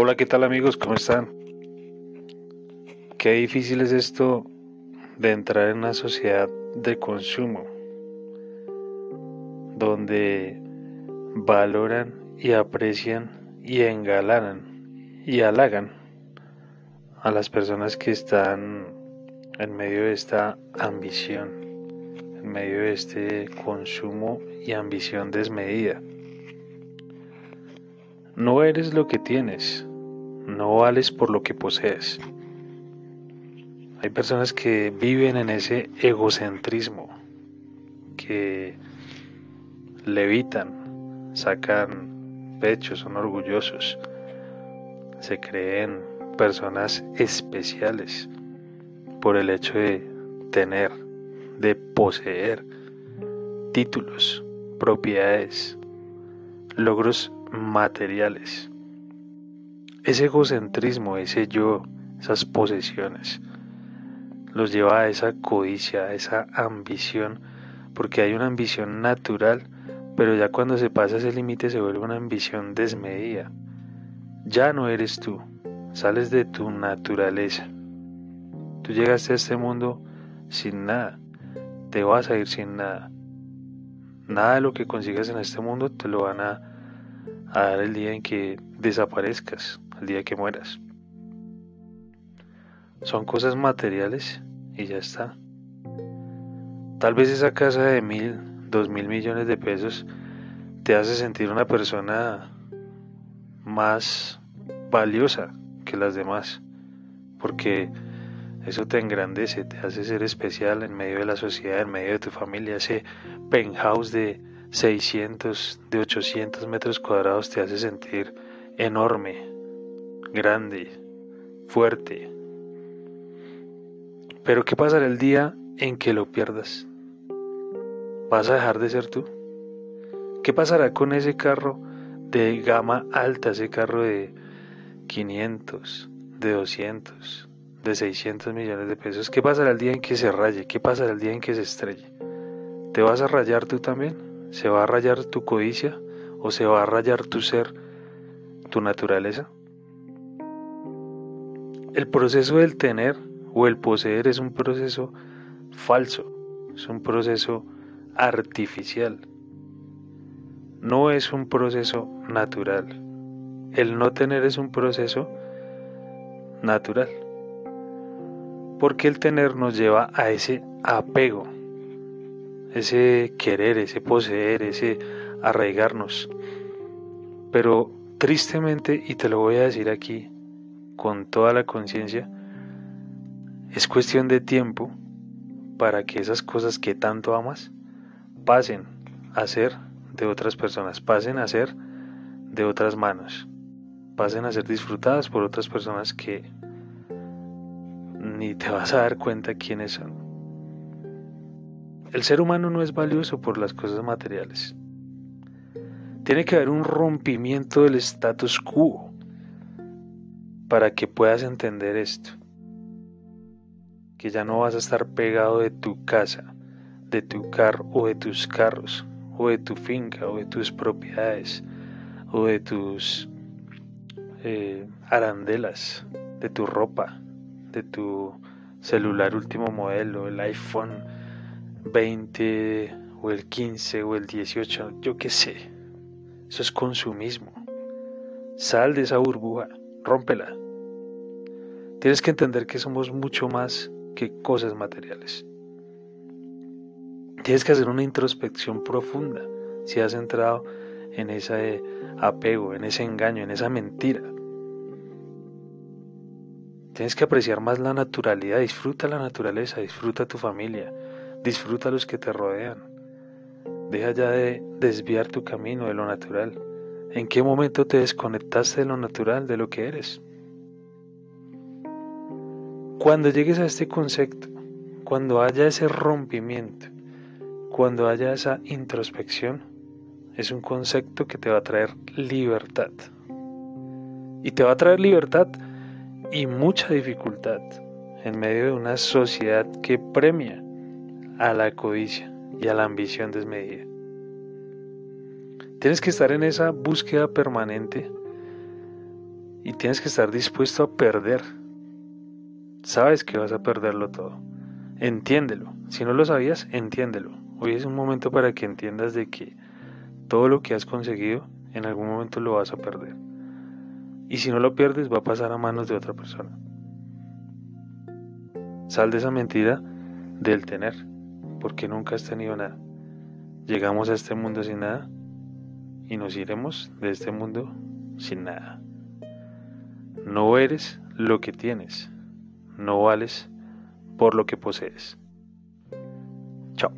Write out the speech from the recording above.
Hola, ¿qué tal amigos? ¿Cómo están? Qué difícil es esto de entrar en una sociedad de consumo, donde valoran y aprecian y engalanan y halagan a las personas que están en medio de esta ambición, en medio de este consumo y ambición desmedida. No eres lo que tienes, no vales por lo que posees. Hay personas que viven en ese egocentrismo, que levitan, sacan pechos, son orgullosos, se creen personas especiales por el hecho de tener, de poseer títulos, propiedades, logros materiales. Ese egocentrismo, ese yo, esas posesiones, los lleva a esa codicia, a esa ambición, porque hay una ambición natural, pero ya cuando se pasa ese límite se vuelve una ambición desmedida. Ya no eres tú, sales de tu naturaleza. Tú llegaste a este mundo sin nada, te vas a ir sin nada. Nada de lo que consigas en este mundo te lo van a, a dar el día en que desaparezcas, el día que mueras. Son cosas materiales y ya está. Tal vez esa casa de mil, dos mil millones de pesos te hace sentir una persona más valiosa que las demás, porque eso te engrandece, te hace ser especial en medio de la sociedad, en medio de tu familia. Ese penthouse de 600, de 800 metros cuadrados te hace sentir enorme, grande, fuerte. Pero ¿qué pasará el día en que lo pierdas? ¿Vas a dejar de ser tú? ¿Qué pasará con ese carro de gama alta, ese carro de 500, de 200, de 600 millones de pesos? ¿Qué pasará el día en que se raye? ¿Qué pasará el día en que se estrelle? ¿Te vas a rayar tú también? ¿Se va a rayar tu codicia o se va a rayar tu ser, tu naturaleza? El proceso del tener o el poseer es un proceso falso, es un proceso artificial, no es un proceso natural. El no tener es un proceso natural, porque el tener nos lleva a ese apego, ese querer, ese poseer, ese arraigarnos. Pero tristemente, y te lo voy a decir aquí con toda la conciencia, es cuestión de tiempo para que esas cosas que tanto amas pasen a ser de otras personas, pasen a ser de otras manos, pasen a ser disfrutadas por otras personas que ni te vas a dar cuenta quiénes son. El ser humano no es valioso por las cosas materiales. Tiene que haber un rompimiento del status quo para que puedas entender esto. Que ya no vas a estar pegado de tu casa, de tu carro o de tus carros, o de tu finca o de tus propiedades, o de tus eh, arandelas, de tu ropa, de tu celular último modelo, el iPhone 20 o el 15 o el 18, yo qué sé. Eso es consumismo. Sal de esa burbuja, rómpela. Tienes que entender que somos mucho más que cosas materiales. Tienes que hacer una introspección profunda si has entrado en ese apego, en ese engaño, en esa mentira. Tienes que apreciar más la naturalidad, disfruta la naturaleza, disfruta tu familia, disfruta los que te rodean. Deja ya de desviar tu camino de lo natural. ¿En qué momento te desconectaste de lo natural, de lo que eres? Cuando llegues a este concepto, cuando haya ese rompimiento, cuando haya esa introspección, es un concepto que te va a traer libertad. Y te va a traer libertad y mucha dificultad en medio de una sociedad que premia a la codicia y a la ambición desmedida. Tienes que estar en esa búsqueda permanente Y tienes que estar dispuesto a perder. Sabes que vas a perderlo todo. Entiéndelo. Si no lo sabías, entiéndelo. Hoy es un momento para que entiendas de que todo lo que has conseguido en algún momento lo vas a perder. Y si no lo pierdes, va a pasar a manos de otra persona. Sal de esa mentira del tener, porque nunca has tenido nada. Llegamos a este mundo sin nada y nos iremos de este mundo sin nada. No eres lo que tienes, no vales por lo que posees. Chao.